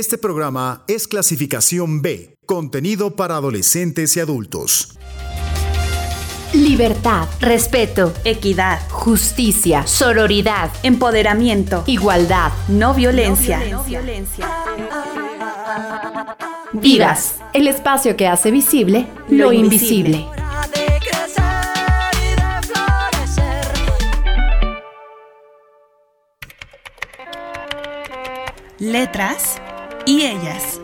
Este programa es clasificación B, contenido para adolescentes y adultos. Libertad, respeto, equidad, justicia, sororidad, empoderamiento, igualdad, no violencia. No violencia. Vivas, el espacio que hace visible lo, invisible. Letras y ellas.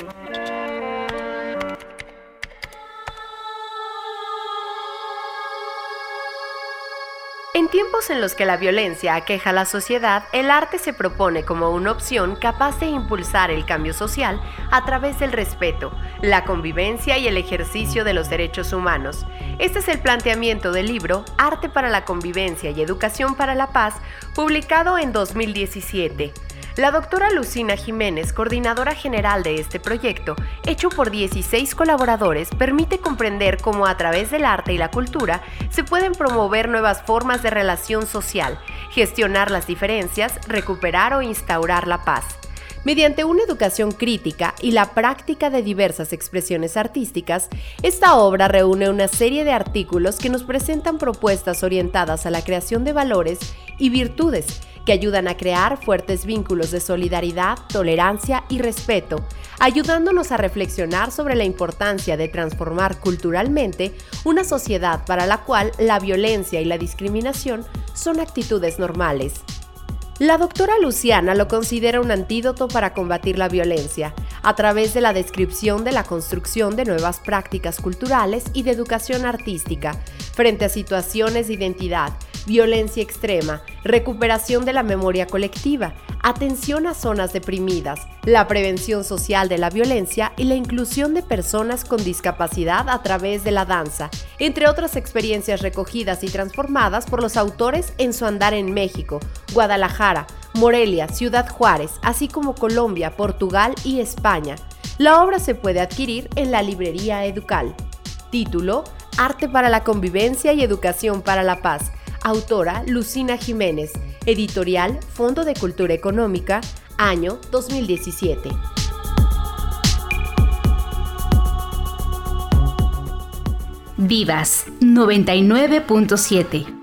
En tiempos en los que la violencia aqueja a la sociedad, el arte se propone como una opción capaz de impulsar el cambio social a través del respeto, la convivencia y el ejercicio de los derechos humanos. Este es el planteamiento del libro Arte para la Convivencia y Educación para la Paz, publicado en 2017. La doctora Lucina Jiménez, coordinadora general de este proyecto, hecho por 16 colaboradores, permite comprender cómo a través del arte y la cultura se pueden promover nuevas formas de relación social, gestionar las diferencias, recuperar o instaurar la paz. Mediante una educación crítica y la práctica de diversas expresiones artísticas, esta obra reúne una serie de artículos que nos presentan propuestas orientadas a la creación de valores y virtudes que ayudan a crear fuertes vínculos de solidaridad, tolerancia y respeto, ayudándonos a reflexionar sobre la importancia de transformar culturalmente una sociedad para la cual la violencia y la discriminación son actitudes normales. La doctora Luciana lo considera un antídoto para combatir la violencia, a través de la descripción de la construcción de nuevas prácticas culturales y de educación artística, frente a situaciones de identidad, violencia extrema, recuperación de la memoria colectiva, atención a zonas deprimidas, la prevención social de la violencia y la inclusión de personas con discapacidad a través de la danza, entre otras experiencias recogidas y transformadas por los autores en su andar en México, Guadalajara, Morelia, Ciudad Juárez, así como Colombia, Portugal y España. La obra se puede adquirir en la librería Educal. Título, Arte para la Convivencia y Educación para la Paz, Autora Lucina Jiménez. Editorial Fondo de Cultura Económica, año 2017. Vivas 99.7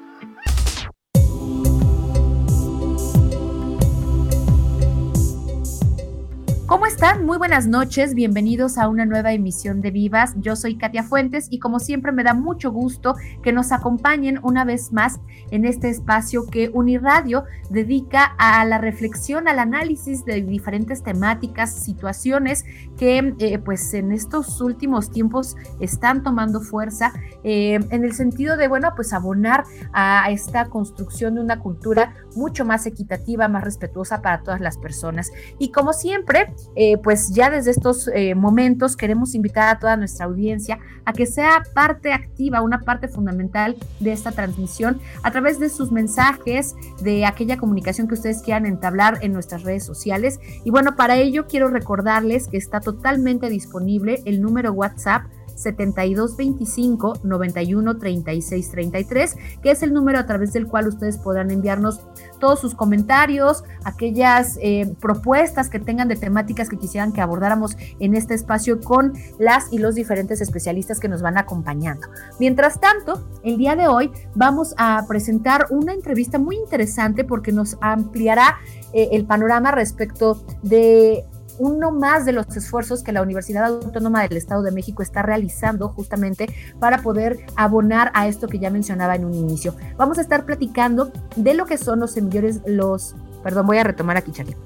Muy buenas noches, bienvenidos a una nueva emisión de Vivas. Yo soy Katia Fuentes y como siempre me da mucho gusto que nos acompañen una vez más en este espacio que Uniradio dedica a la reflexión, al análisis de diferentes temáticas, situaciones que eh, pues en estos últimos tiempos están tomando fuerza eh, en el sentido de, bueno, pues abonar a esta construcción de una cultura mucho más equitativa, más respetuosa para todas las personas. Y como siempre, eh, pues ya desde estos eh, momentos queremos invitar a toda nuestra audiencia a que sea parte activa, una parte fundamental de esta transmisión a través de sus mensajes, de aquella comunicación que ustedes quieran entablar en nuestras redes sociales. Y bueno, para ello quiero recordarles que está totalmente disponible el número WhatsApp 7225 91 36 33, que es el número a través del cual ustedes podrán enviarnos todos sus comentarios, aquellas eh, propuestas que tengan de temáticas que quisieran que abordáramos en este espacio con las y los diferentes especialistas que nos van acompañando. Mientras tanto, el día de hoy vamos a presentar una entrevista muy interesante porque nos ampliará eh, el panorama respecto de uno más de los esfuerzos que la Universidad Autónoma del Estado de México está realizando justamente para poder abonar a esto que ya mencionaba en un inicio. Vamos a estar platicando de lo que son los semilleros, los, perdón, voy a retomar aquí, Charlie.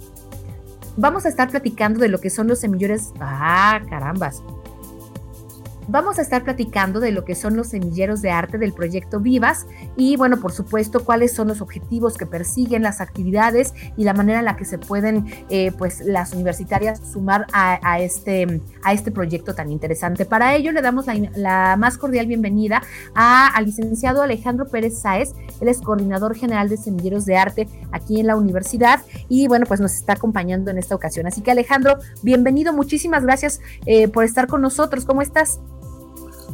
Vamos a estar platicando de lo que son los semilleros, ah, carambas, Vamos a estar platicando de lo que son los semilleros de arte del proyecto Vivas y, bueno, por supuesto, cuáles son los objetivos que persiguen las actividades y la manera en la que se pueden, eh, pues, las universitarias sumar a, este, a este proyecto tan interesante. Para ello, le damos la, más cordial bienvenida al licenciado Alejandro Pérez Sáez. Él es coordinador general de semilleros de arte aquí en la universidad y, bueno, pues nos está acompañando en esta ocasión. Así que, Alejandro, bienvenido. Muchísimas gracias eh, por estar con nosotros. ¿Cómo estás?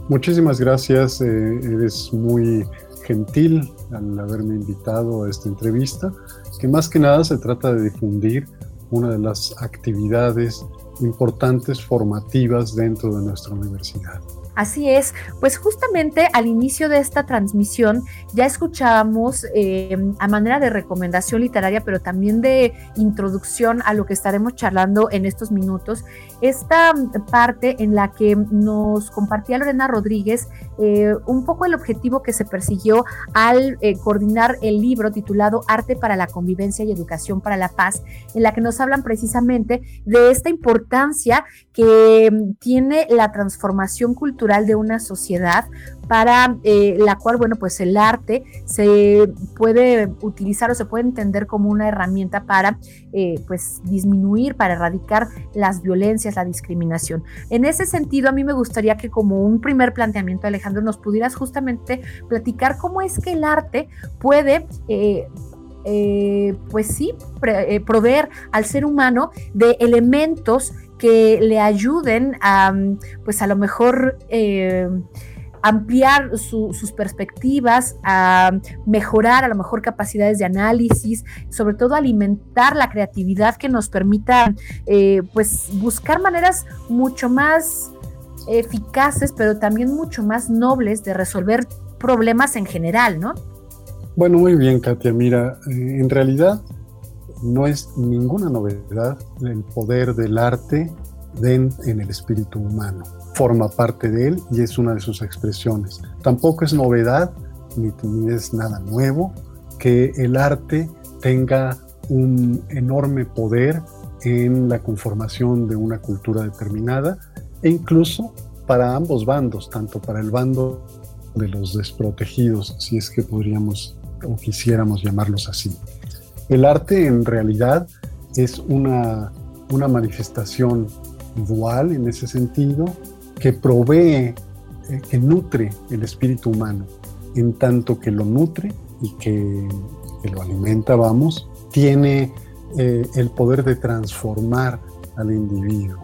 Muchísimas gracias, eh, eres muy gentil al haberme invitado a esta entrevista, que más que nada se trata de difundir una de las actividades importantes formativas dentro de nuestra universidad. Así es, pues justamente al inicio de esta transmisión ya escuchábamos eh, a manera de recomendación literaria, pero también de introducción a lo que estaremos charlando en estos minutos, esta parte en la que nos compartía Lorena Rodríguez eh, un poco el objetivo que se persiguió al eh, coordinar el libro titulado Arte para la Convivencia y Educación para la Paz, en la que nos hablan precisamente de esta importancia que tiene la transformación cultural de una sociedad para eh, la cual, bueno, pues el arte se puede utilizar o se puede entender como una herramienta para, eh, pues, disminuir, para erradicar las violencias, la discriminación. En ese sentido, a mí me gustaría que como un primer planteamiento, Alejandro, nos pudieras justamente platicar cómo es que el arte puede... Eh, pues sí, proveer al ser humano de elementos que le ayuden a, pues a lo mejor, eh, ampliar sus perspectivas, a mejorar a lo mejor capacidades de análisis, sobre todo alimentar la creatividad que nos permita eh, pues buscar maneras mucho más eficaces, pero también mucho más nobles de resolver problemas en general, ¿no? Bueno, muy bien, Katia. Mira, eh, en realidad no es ninguna novedad el poder del arte en el espíritu humano. Forma parte de él y es una de sus expresiones. Tampoco es novedad ni, es nada nuevo que el arte tenga un enorme poder en la conformación de una cultura determinada e incluso para ambos bandos, tanto para el bando de los desprotegidos, si es que podríamos o quisiéramos llamarlos así. El arte en realidad es una, una manifestación dual en ese sentido que provee, eh, que nutre el espíritu humano, en tanto que lo nutre y que, lo alimenta, vamos, tiene eh, el poder de transformar al individuo.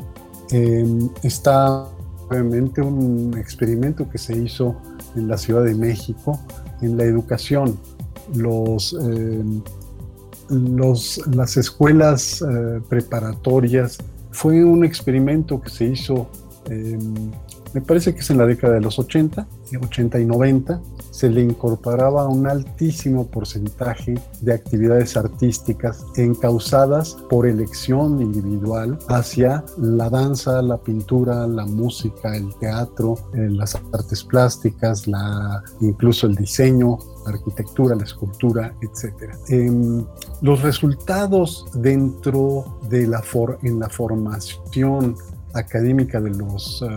Em, está obviamente un experimento que se hizo en la Ciudad de México en la educación. Los em, los, las escuelas eh, preparatorias fue un experimento que se hizo, em, me parece que es en la década de los 80, 80 y 90, se le incorporaba un altísimo porcentaje de actividades artísticas encausadas por elección individual hacia la danza, la pintura, la música, el teatro, eh, las artes plásticas, la, incluso el diseño, arquitectura, la escultura, etc. Em, los resultados dentro de la en la formación académica de los eh,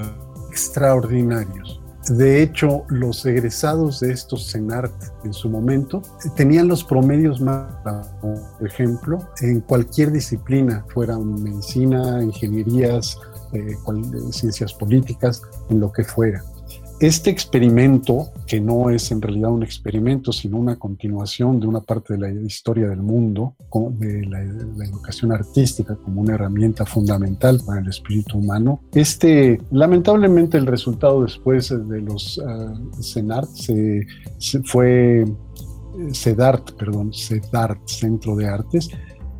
extraordinarios de hecho, los egresados de estos CENART en su momento tenían los promedios más, por ejemplo, en cualquier disciplina, fueran medicina, ingenierías, eh, ciencias políticas, en lo que fuera. Este experimento, que no es en realidad un experimento, sino una continuación de una parte de la historia del mundo, de la, educación artística como una herramienta fundamental para el espíritu humano, este, lamentablemente el resultado después de los uh, CENART se, fue CEDART, perdón, CEDART, Centro de Artes,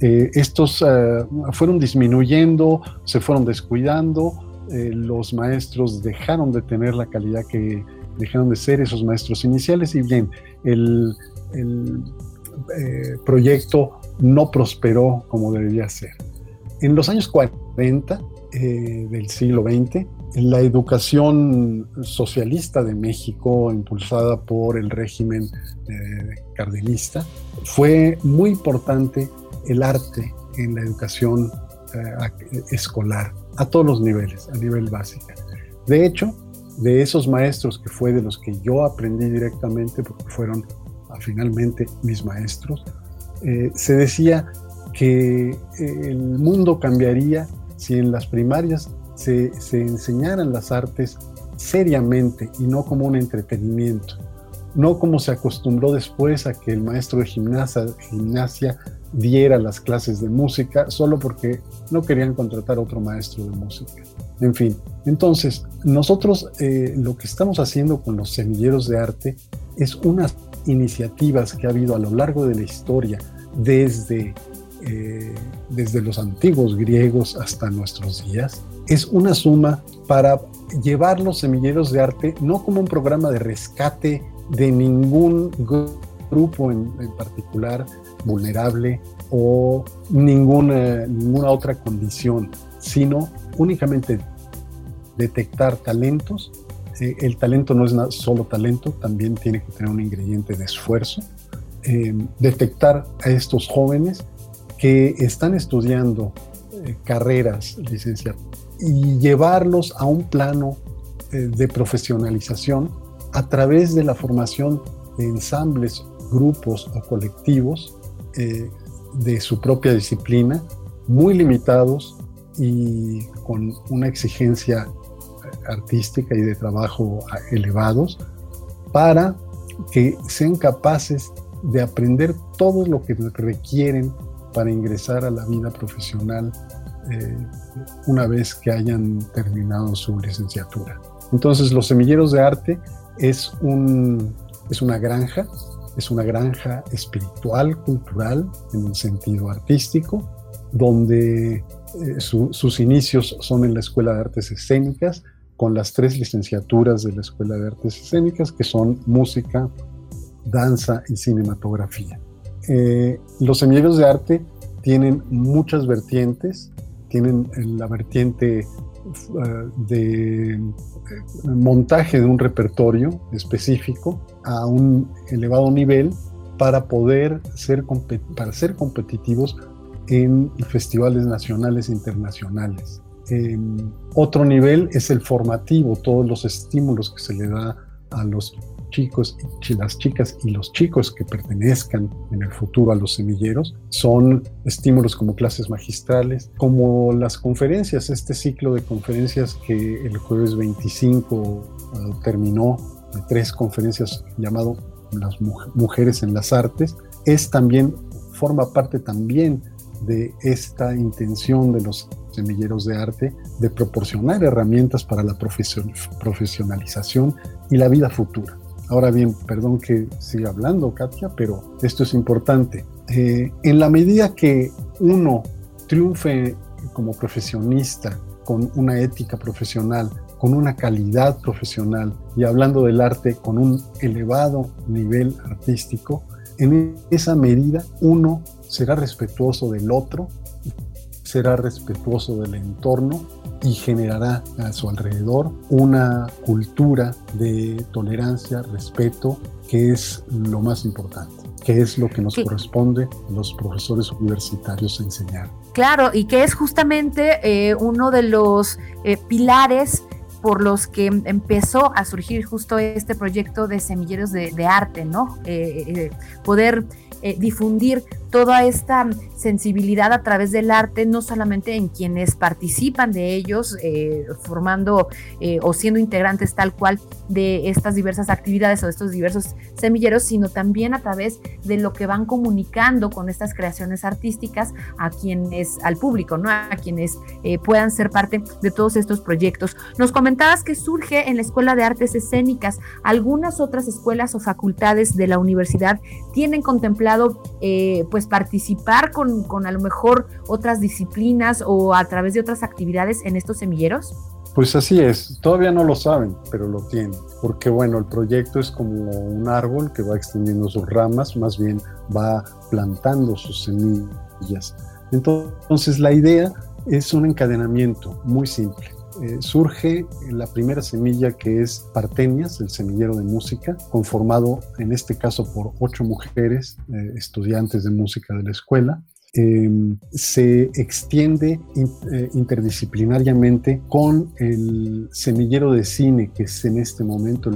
eh, estos uh, fueron disminuyendo, se fueron descuidando, eh, los maestros dejaron de tener la calidad que dejaron de ser esos maestros iniciales y bien, el, eh, proyecto no prosperó como debería ser. En los años 40 eh, del siglo XX, la educación socialista de México, impulsada por el régimen cardenista, fue muy importante el arte en la educación escolar a todos los niveles, a nivel básico. De hecho, de esos maestros que fue de los que yo aprendí directamente, porque fueron ah, finalmente mis maestros, eh, se decía que eh, el mundo cambiaría si en las primarias se, se, enseñaran las artes seriamente y no como un entretenimiento, no como se acostumbró después a que el maestro de gimnasia diera las clases de música solo porque no querían contratar otro maestro de música. En fin, entonces nosotros eh, lo que estamos haciendo con los semilleros de arte es unas iniciativas que ha habido a lo largo de la historia desde eh, desde los antiguos griegos hasta nuestros días, es una suma para llevar los semilleros de arte no como un programa de rescate de ningún grupo en, particular vulnerable o ninguna, ninguna otra condición, sino únicamente detectar talentos. Eh, el talento no es solo talento, también tiene que tener un ingrediente de esfuerzo. Eh, detectar a estos jóvenes que están estudiando eh, carreras licenciadas y llevarlos a un plano de profesionalización a través de la formación de ensambles, grupos o colectivos de su propia disciplina, muy limitados y con una exigencia artística y de trabajo elevados, para que sean capaces de aprender todo lo que requieren para ingresar a la vida profesional eh, una vez que hayan terminado su licenciatura. Entonces, los semilleros de arte es, un, es una granja, es una granja espiritual, cultural, en el sentido artístico, donde eh, sus inicios son en la Escuela de Artes Escénicas, con las tres licenciaturas de la Escuela de Artes Escénicas, que son música, danza y cinematografía. Eh, los semilleros de arte tienen muchas vertientes, tienen la vertiente eh, de montaje de un repertorio específico a un elevado nivel para poder ser, para ser competitivos en festivales nacionales e internacionales. otro nivel es el formativo, todos los estímulos que se le da a los chicos las chicas y los chicos que pertenezcan en el futuro a los semilleros son estímulos como clases magistrales, como las conferencias, este ciclo de conferencias que el jueves 25 eh, terminó de tres conferencias llamado Las Mujeres en las Artes, es también, forma parte también de esta intención de los semilleros de arte de proporcionar herramientas para la profesionalización y la vida futura. Ahora bien, perdón que siga hablando, Katia, pero esto es importante. Eh, en la medida que uno triunfe como profesionista, con una ética profesional, con una calidad profesional y hablando del arte con un elevado nivel artístico, en esa medida uno será respetuoso del otro, será respetuoso del entorno y generará a su alrededor una cultura de tolerancia, respeto, que es lo más importante que es lo que nos corresponde a los profesores universitarios enseñar. Claro, y que es justamente eh, uno de los eh, pilares por los que empezó a surgir justo este proyecto de semilleros de, arte, ¿no? Eh, poder difundir toda esta sensibilidad a través del arte, no solamente en quienes participan de ellos, eh, formando eh, o siendo integrantes tal cual de estas diversas actividades o de estos diversos semilleros, sino también a través de lo que van comunicando con estas creaciones artísticas a quienes, al público, ¿no? A quienes eh, puedan ser parte de todos estos proyectos. Nos comentabas que surge en la Escuela de Artes Escénicas. Algunas otras escuelas o facultades de la universidad tienen contemplado, pues, pues, participar con, con a lo mejor otras disciplinas o a través de otras actividades en estos semilleros? Pues así es, todavía no lo saben, pero lo tienen, porque bueno, el proyecto es como un árbol que va extendiendo sus ramas, más bien va plantando sus semillas. Entonces la idea es un encadenamiento muy simple. Eh, surge la primera semilla que es Partenias, el semillero de música, conformado en este caso por ocho mujeres eh, estudiantes de música de la escuela, Em, se extiende eh, interdisciplinariamente con el semillero de cine, que es en este momento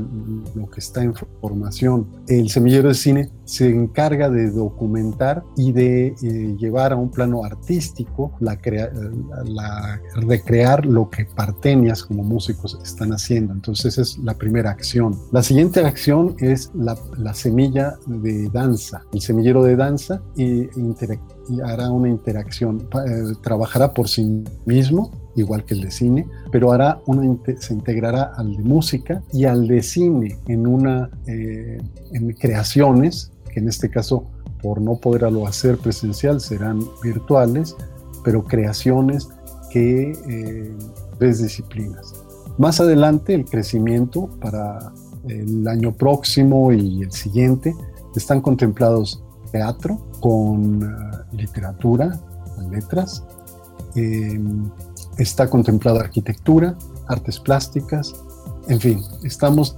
lo que está en formación. El semillero de cine se encarga de documentar y de eh, llevar a un plano artístico la, la, recrear lo que Partenias como músicos están haciendo. Entonces esa es la primera acción. La siguiente acción es la, la semilla de danza, el semillero de danza e interactiva y hará una interacción, eh, trabajará por sí mismo, igual que el de cine, pero hará se integrará al de música y al de cine en una, eh, en creaciones, que en este caso por no poderlo hacer presencial, serán virtuales, pero creaciones que eh, disciplinas. Más adelante, el crecimiento para el año próximo y el siguiente están contemplados teatro con uh, literatura, letras, eh, está contemplada arquitectura, artes plásticas, en fin, estamos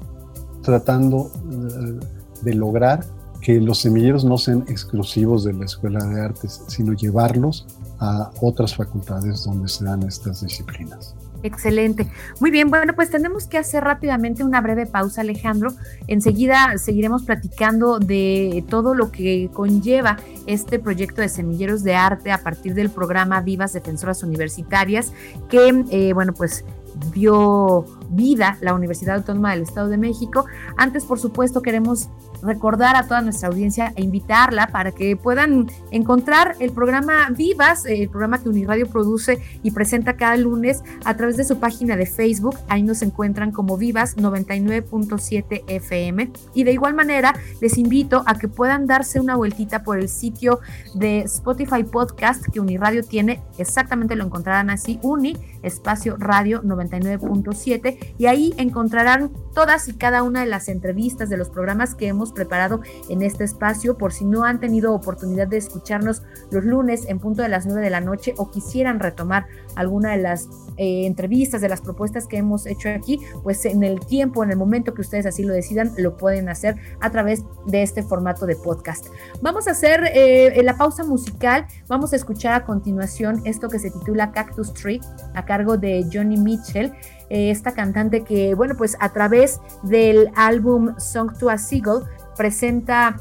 tratando uh, de lograr que los semilleros no sean exclusivos de la Escuela de Artes, sino llevarlos a otras facultades donde se dan estas disciplinas. Excelente. Muy bien, bueno, pues tenemos que hacer rápidamente una breve pausa, Alejandro. Enseguida seguiremos platicando de todo lo que conlleva este proyecto de semilleros de arte a partir del programa Vivas Defensoras Universitarias, que, eh, bueno, pues dio vida la Universidad Autónoma del Estado de México. Antes, por supuesto, queremos recordar a toda nuestra audiencia e invitarla para que puedan encontrar el programa Vivas, el programa que Uniradio produce y presenta cada lunes a través de su página de Facebook. Ahí nos encuentran como Vivas 99.7 FM. Y de igual manera, les invito a que puedan darse una vueltita por el sitio de Spotify Podcast que Uniradio tiene. Exactamente lo encontrarán así, Uni, espacio radio 99.7 y ahí encontrarán todas y cada una de las entrevistas de los programas que hemos preparado en este espacio por si no han tenido oportunidad de escucharnos los lunes en punto de las 9 de la noche o quisieran retomar alguna de las eh, entrevistas, de las propuestas que hemos hecho aquí, pues en el tiempo, en el momento que ustedes así lo decidan, lo pueden hacer a través de este formato de podcast. Vamos a hacer eh, la pausa musical, vamos a escuchar a continuación esto que se titula Cactus Tree a cargo de Johnny Mitchell. Eh, esta cantante que, bueno, pues a través del álbum Song to a Seagull presenta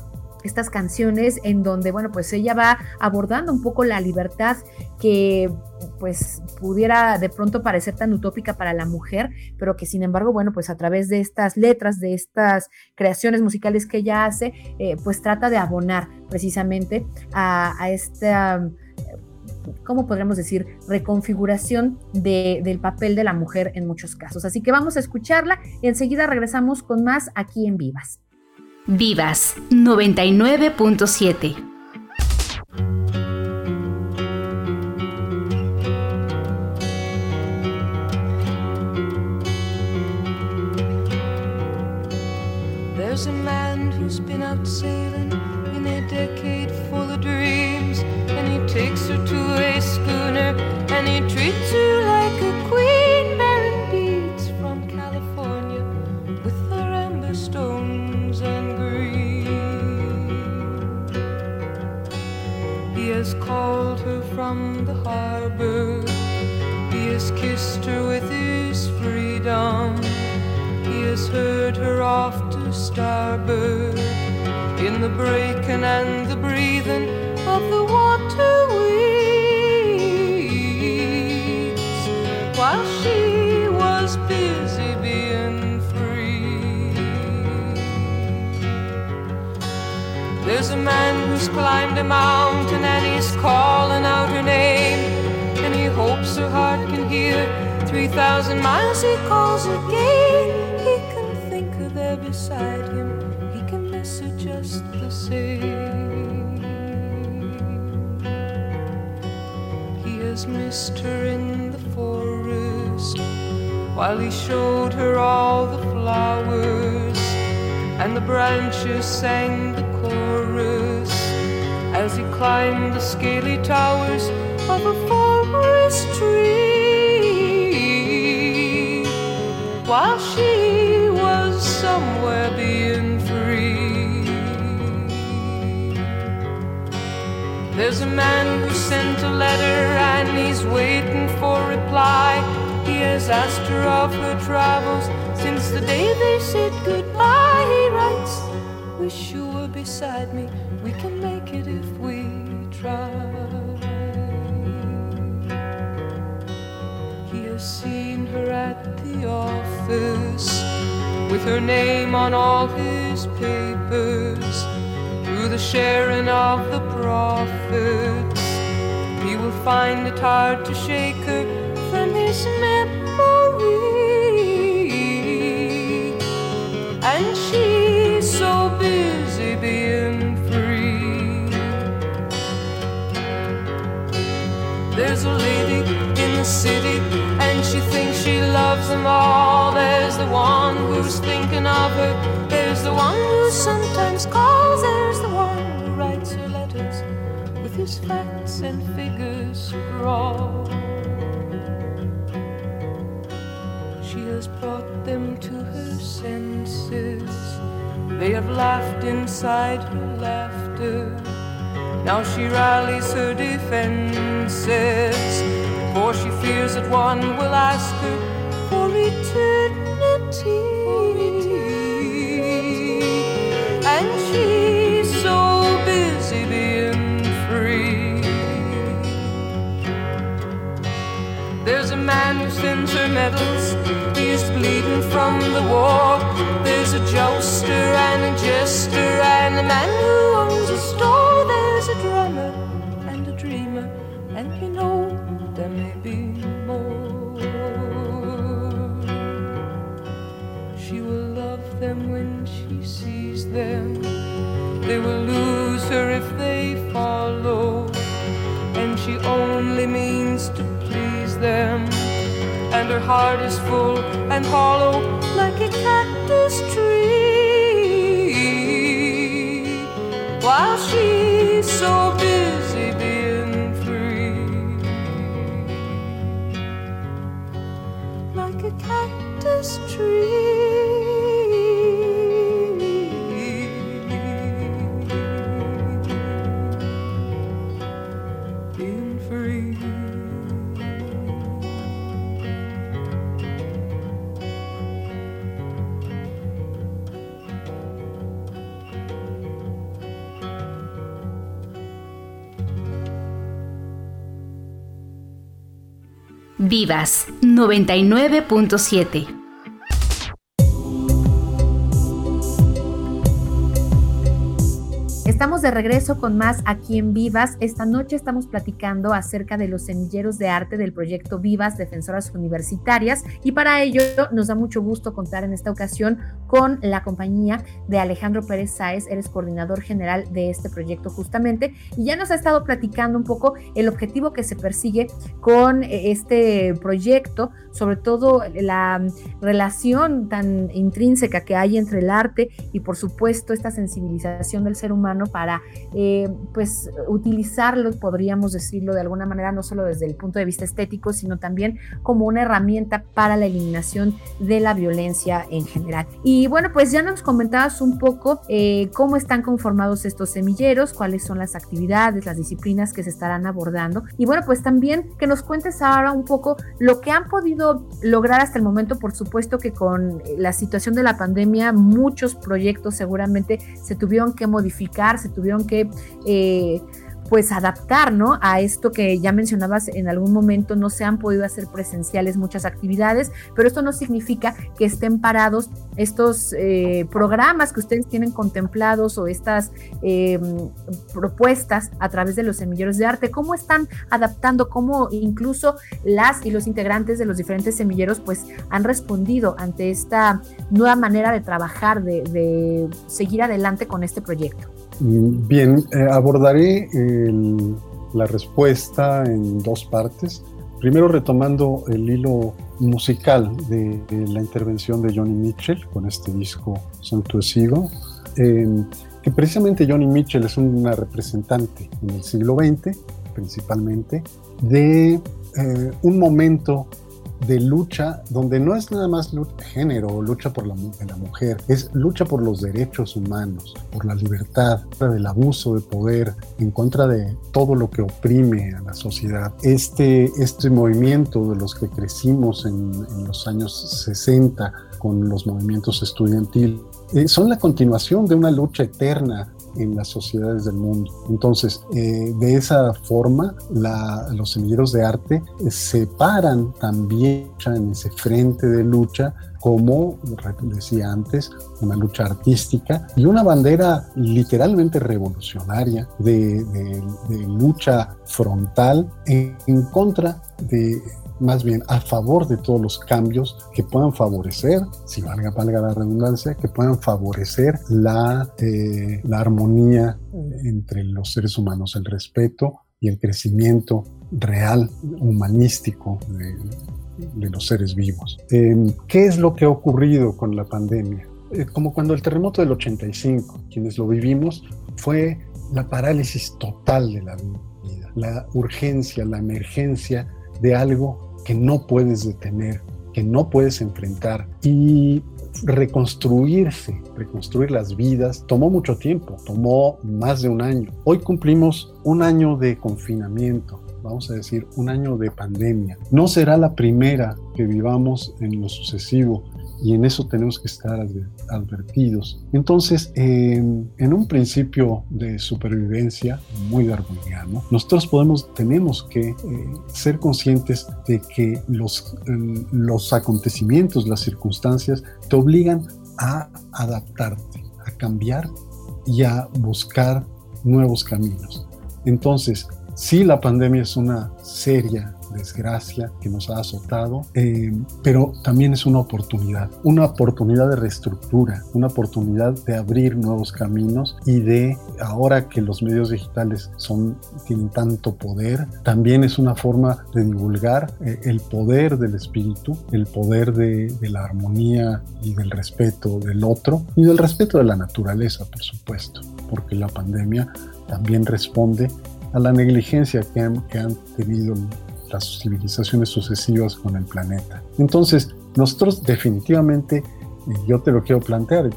estas canciones en donde, bueno, pues ella va abordando un poco la libertad que pues pudiera de pronto parecer tan utópica para la mujer, pero que sin embargo, bueno, pues a través de estas letras, de estas creaciones musicales que ella hace, eh, pues trata de abonar precisamente a, a esta ¿cómo podríamos decir? Reconfiguración del papel de la mujer en muchos casos. Así que vamos a escucharla y enseguida regresamos con más aquí en Vivas. Vivas 99.7 There's a man who's been out sailing breaking and the breathing of the water weeds while she was busy being free. There's a man who's climbed a mountain and he's calling out her name, and he hopes her heart can hear. 3,000 miles he calls again. Her in the forest while he showed her all the flowers and the branches sang the chorus as he climbed the scaly towers of a forest tree. While she was somewhere being There's a man who sent a letter and he's waiting for reply. He has asked her of her travels since the day they said goodbye. He writes, Wish you were beside me. We can make it if we try. He has seen her at the office with her name on all his papers through the sharing of the profits, he will find it hard to shake her from his memory. And she's so busy being free. There's a lady in the city, and she thinks she loves them all. There's the one who's thinking of her. There's the one who sometimes calls her his facts and figures scrawled. She has brought them to her senses. They have laughed inside her laughter. Now she rallies her defenses, for she fears that one will ask her for eternity. Man who sends her medals, he's bleeding from the war. There's a jouster and a jester, and a man who owns a store. There's a drummer and a dreamer, and you know there may be more. She will love them when she sees them. They will And her heart is full and hollow like a cactus tree. While she's so busy being free, like a cactus tree. Vivas 99.7 Estamos de regreso con más aquí en Vivas. Esta noche estamos platicando acerca de los semilleros de arte del proyecto Vivas Defensoras Universitarias y para ello nos da mucho gusto contar en esta ocasión con la compañía de Alejandro Pérez Sáez, eres coordinador general de este proyecto justamente y ya nos ha estado platicando un poco el objetivo que se persigue con este proyecto, sobre todo la relación tan intrínseca que hay entre el arte y por supuesto esta sensibilización del ser humano para eh, pues utilizarlo, podríamos decirlo de alguna manera, no solo desde el punto de vista estético, sino también como una herramienta para la eliminación de la violencia en general. Y bueno, pues ya nos comentabas un poco eh, cómo están conformados estos semilleros, cuáles son las actividades, las disciplinas que se estarán abordando. Y bueno, pues también que nos cuentes ahora un poco lo que han podido lograr hasta el momento, por supuesto que con la situación de la pandemia, muchos proyectos seguramente se tuvieron que modificar se tuvieron que eh, pues adaptar ¿no? a esto que ya mencionabas en algún momento, no se han podido hacer presenciales muchas actividades, pero esto no significa que estén parados estos eh, programas que ustedes tienen contemplados o estas eh, propuestas a través de los semilleros de arte, cómo están adaptando, cómo incluso las y los integrantes de los diferentes semilleros pues han respondido ante esta nueva manera de trabajar, de seguir adelante con este proyecto. Bien, eh, abordaré la respuesta en dos partes. Primero retomando el hilo musical de, la intervención de Johnny Mitchell con este disco Santuesigo, eh, que precisamente Johnny Mitchell es una representante en el siglo XX, principalmente, de eh, un momento de lucha donde no es nada más lucha, género o lucha por la, mujer, es lucha por los derechos humanos, por la libertad, del abuso de poder, en contra de todo lo que oprime a la sociedad. Este, este movimiento de los que crecimos en, en los años 60 con los movimientos estudiantiles, eh, son la continuación de una lucha eterna en las sociedades del mundo. Entonces, eh, de esa forma, la, los semilleros de arte eh, se paran también en ese frente de lucha como decía antes, una lucha artística y una bandera literalmente revolucionaria de, de, de lucha frontal en, en contra de más bien a favor de todos los cambios que puedan favorecer, si valga, valga la redundancia, que puedan favorecer la, eh, la armonía entre los seres humanos, el respeto y el crecimiento real, humanístico de, de los seres vivos. Em, ¿Qué es lo que ha ocurrido con la pandemia? Eh, como cuando el terremoto del 85, quienes lo vivimos, fue la parálisis total de la vida, la urgencia, la emergencia de algo que no puedes detener, que no puedes enfrentar. Y reconstruirse, reconstruir las vidas, tomó mucho tiempo, tomó más de un año. Hoy cumplimos un año de confinamiento, vamos a decir, un año de pandemia. No será la primera que vivamos en lo sucesivo y en eso tenemos que estar advertidos. Entonces, en un principio de supervivencia muy darwiniano, nosotros podemos, tenemos que eh, ser conscientes de que los, los acontecimientos, las circunstancias, te obligan a adaptarte, a cambiar y a buscar nuevos caminos. Entonces, sí, la pandemia es una seria desgracia que nos ha azotado, eh, pero también es una oportunidad, una oportunidad de reestructura, una oportunidad de abrir nuevos caminos y de, ahora que los medios digitales son, tienen tanto poder, también es una forma de divulgar eh, el poder del espíritu, el poder de, de la armonía y del respeto del otro y del respeto de la naturaleza, por supuesto, porque la pandemia también responde a la negligencia que han, que han tenido las civilizaciones sucesivas con el planeta. Entonces, nosotros definitivamente, y yo te lo quiero plantear,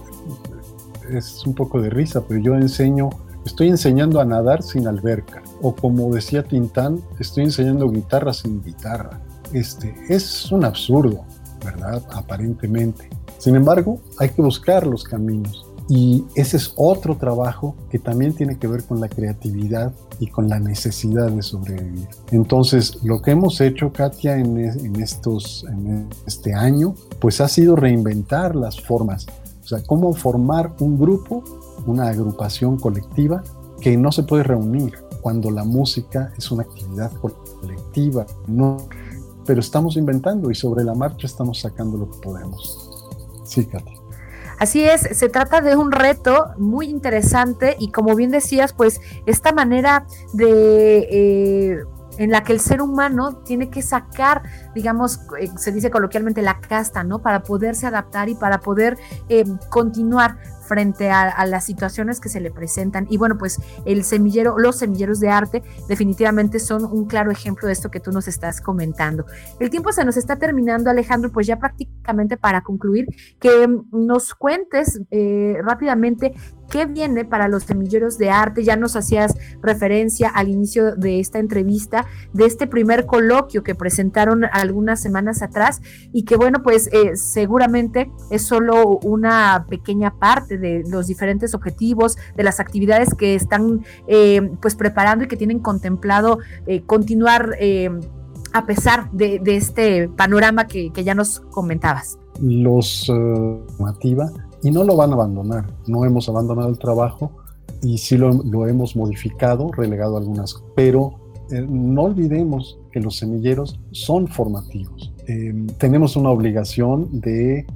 es un poco de risa, pero yo enseño, estoy enseñando a nadar sin alberca, o como decía Tintán, estoy enseñando guitarra sin guitarra. Este, es un absurdo, ¿verdad? Aparentemente. Sin embargo, hay que buscar los caminos. Y ese es otro trabajo que también tiene que ver con la creatividad y con la necesidad de sobrevivir. Entonces, lo que hemos hecho, Katia, en, estos, en este año, pues ha sido reinventar las formas. O sea, cómo formar un grupo, una agrupación colectiva que no se puede reunir cuando la música es una actividad colectiva. No, pero estamos inventando y sobre la marcha estamos sacando lo que podemos. Sí, Katia. Así es, se trata de un reto muy interesante y como bien decías, pues esta manera de... Eh, en la que el ser humano tiene que sacar, digamos, eh, se dice coloquialmente la casta, ¿no? Para poderse adaptar y para poder eh, continuar frente a, las situaciones que se le presentan. Y bueno, pues el semillero, los semilleros de arte definitivamente son un claro ejemplo de esto que tú nos estás comentando. El tiempo se nos está terminando, Alejandro, pues ya prácticamente para concluir, que nos cuentes eh, rápidamente qué viene para los semilleros de arte. Ya nos hacías referencia al inicio de esta entrevista, de este primer coloquio que presentaron algunas semanas atrás y que bueno, pues eh, seguramente es solo una pequeña parte de los diferentes objetivos, de las actividades que están eh, pues preparando y que tienen contemplado eh, continuar a pesar de, este panorama que, ya nos comentabas. Los motiva y no lo van a abandonar, no hemos abandonado el trabajo y sí lo, lo hemos modificado, relegado algunas, pero no olvidemos que los semilleros son formativos. tenemos una obligación de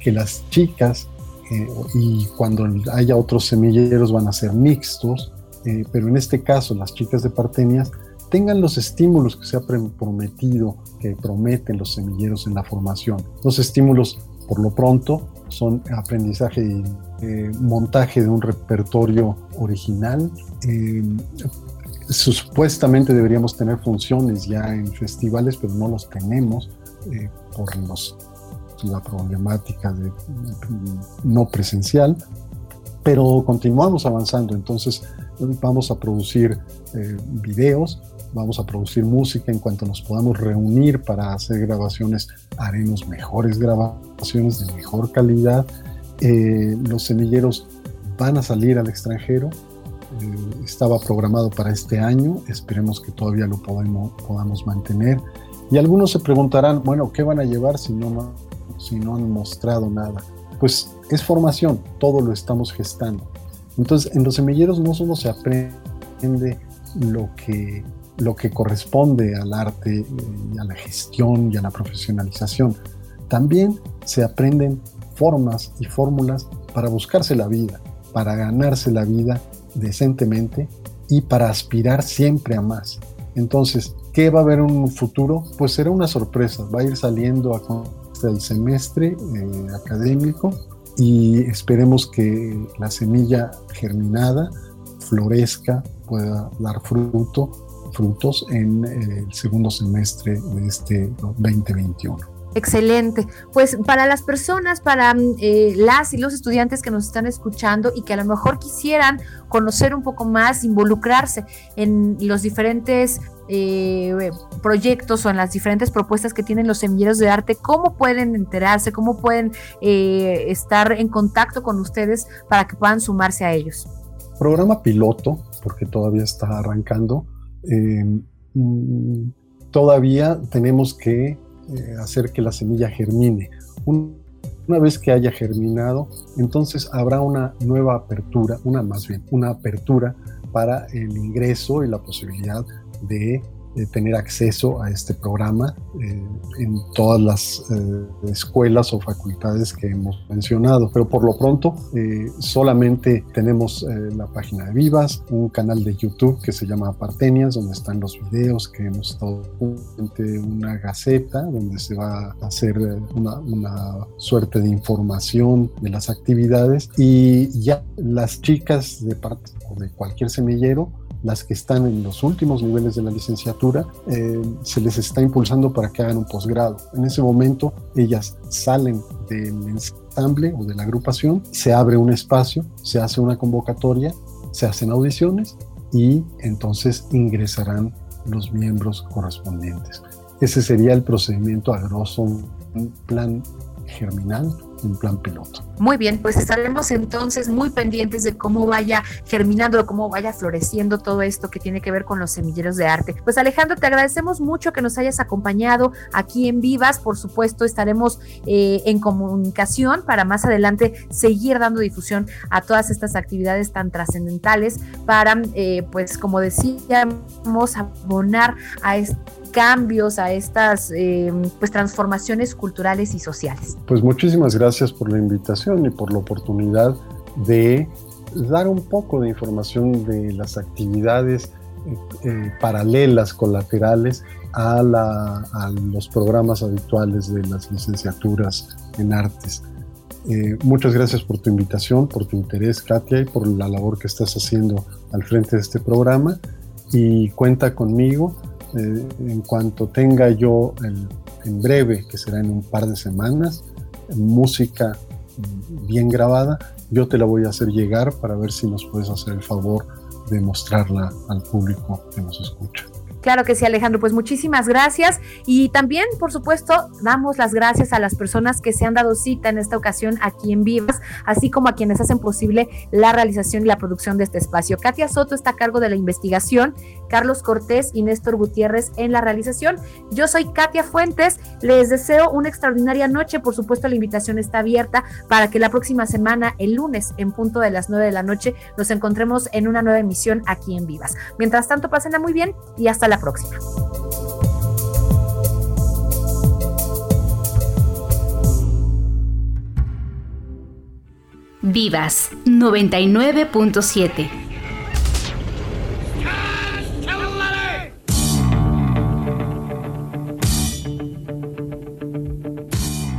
que las chicas eh, y cuando haya otros semilleros van a ser mixtos, eh, pero en este caso las chicas de Partenias tengan los estímulos que se ha prometido, que prometen los semilleros en la formación. Los estímulos, por lo pronto, son aprendizaje y eh, montaje de un repertorio original. supuestamente deberíamos tener funciones ya en festivales, pero no los tenemos por los la problemática de, no presencial, pero continuamos avanzando, entonces vamos a producir eh, videos, vamos a producir música en cuanto nos podamos reunir para hacer grabaciones, haremos mejores grabaciones de mejor calidad. Eh, los semilleros van a salir al extranjero, eh, estaba programado para este año, esperemos que todavía lo podemos, podamos mantener. Y algunos se preguntarán, bueno, ¿qué van a llevar si no si no han mostrado nada. Pues es formación, todo lo estamos gestando. Entonces, en los semilleros no solo se aprende lo que, lo que corresponde al arte y a la gestión y a la profesionalización, también se aprenden formas y fórmulas para buscarse la vida, para ganarse la vida decentemente y para aspirar siempre a más. Entonces, ¿Qué va a haber en un futuro? Pues será una sorpresa, va a ir saliendo a el semestre eh, académico y esperemos que la semilla germinada florezca, pueda dar fruto, frutos en eh, el segundo semestre de este 2021. Excelente. Pues para las personas, para mm, eh, las y los estudiantes que nos están escuchando y que a lo mejor quisieran conocer un poco más, involucrarse en los diferentes eh, proyectos o en las diferentes propuestas que tienen los semilleros de arte, ¿cómo pueden enterarse? ¿Cómo pueden eh, estar en contacto con ustedes para que puedan sumarse a ellos? Programa piloto, porque todavía está arrancando. Mm, todavía tenemos que eh, hacer que la semilla germine. una vez que haya germinado, entonces habrá una nueva apertura, una más bien, una apertura para el ingreso y la posibilidad de tener acceso a este programa eh, en todas las eh, escuelas o facultades que hemos mencionado. Pero por lo pronto eh, solamente tenemos la página de Vivas, un canal de YouTube que se llama Partenias, donde están los videos que hemos estado una gaceta donde se va a hacer una, una suerte de información de las actividades y ya las chicas de parte de cualquier semillero las que están en los últimos niveles de la licenciatura, eh, se les está impulsando para que hagan un posgrado. En ese momento ellas salen del ensamble o de la agrupación, se abre un espacio, se hace una convocatoria, se hacen audiciones y entonces ingresarán los miembros correspondientes. Ese sería el procedimiento a grosso, plan germinal un plan piloto. Muy bien, pues estaremos entonces muy pendientes de cómo vaya germinando, cómo vaya floreciendo todo esto que tiene que ver con los semilleros de arte. Pues Alejandro, te agradecemos mucho que nos hayas acompañado aquí en Vivas. Por supuesto, estaremos eh, en comunicación para más adelante seguir dando difusión a todas estas actividades tan trascendentales para, eh, pues como decíamos, abonar a este cambios, a estas eh, pues, transformaciones culturales y sociales. Pues muchísimas gracias por la invitación y por la oportunidad de dar un poco de información de las actividades eh, eh, paralelas, colaterales a, a, los programas habituales de las licenciaturas en artes. muchas gracias por tu invitación, por tu interés, Katia, y por la labor que estás haciendo al frente de este programa. Y cuenta conmigo eh, en cuanto tenga yo en breve, que será en un par de semanas, música bien grabada, yo te la voy a hacer llegar para ver si nos puedes hacer el favor de mostrarla al público que nos escucha. Claro que sí, Alejandro. Pues muchísimas gracias. Y también, por supuesto, damos las gracias a las personas que se han dado cita en esta ocasión aquí en Vivas, así como a quienes hacen posible la realización y la producción de este espacio. Katia Soto está a cargo de la investigación, Carlos Cortés y Néstor Gutiérrez en la realización. Yo soy Katia Fuentes. Les deseo una extraordinaria noche. Por supuesto, la invitación está abierta para que la próxima semana, el lunes, en punto de las nueve de la noche, nos encontremos en una nueva emisión aquí en Vivas. Mientras tanto, pásenla muy bien y hasta la próxima. Vivas 99.7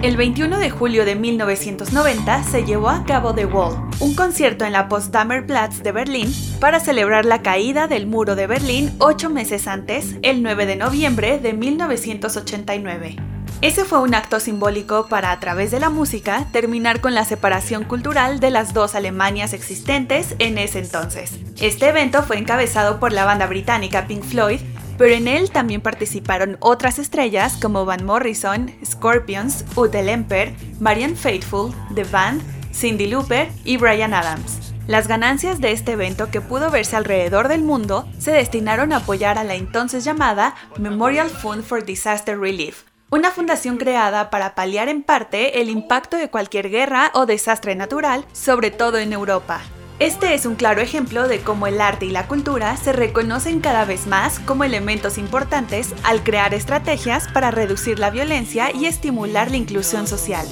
El 21 de julio de 1990 se llevó a cabo The Wall, un concierto en la Potsdamer Platz de Berlín para celebrar la caída del muro de Berlín ocho meses antes, el 9 de noviembre de 1989. Ese fue un acto simbólico para, a través de la música, terminar con la separación cultural de las dos Alemanias existentes en ese entonces. Este evento fue encabezado por la banda británica Pink Floyd pero en él también participaron otras estrellas como Van Morrison, Scorpions, Ute Lemper, Marianne Faithfull, The Band, Cindy Lauper y Brian Adams. Las ganancias de este evento que pudo verse alrededor del mundo se destinaron a apoyar a la entonces llamada Memorial Fund for Disaster Relief, una fundación creada para paliar en parte el impacto de cualquier guerra o desastre natural, sobre todo en Europa. Este es un claro ejemplo de cómo el arte y la cultura se reconocen cada vez más como elementos importantes al crear estrategias para reducir la violencia y estimular la inclusión social.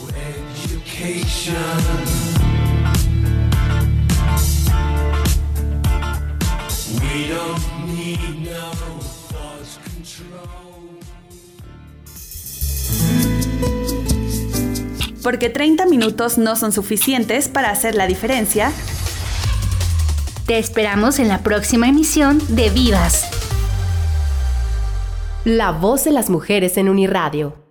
Porque 30 minutos no son suficientes para hacer la diferencia, te esperamos en la próxima emisión de Vivas. La voz de las mujeres en Uniradio.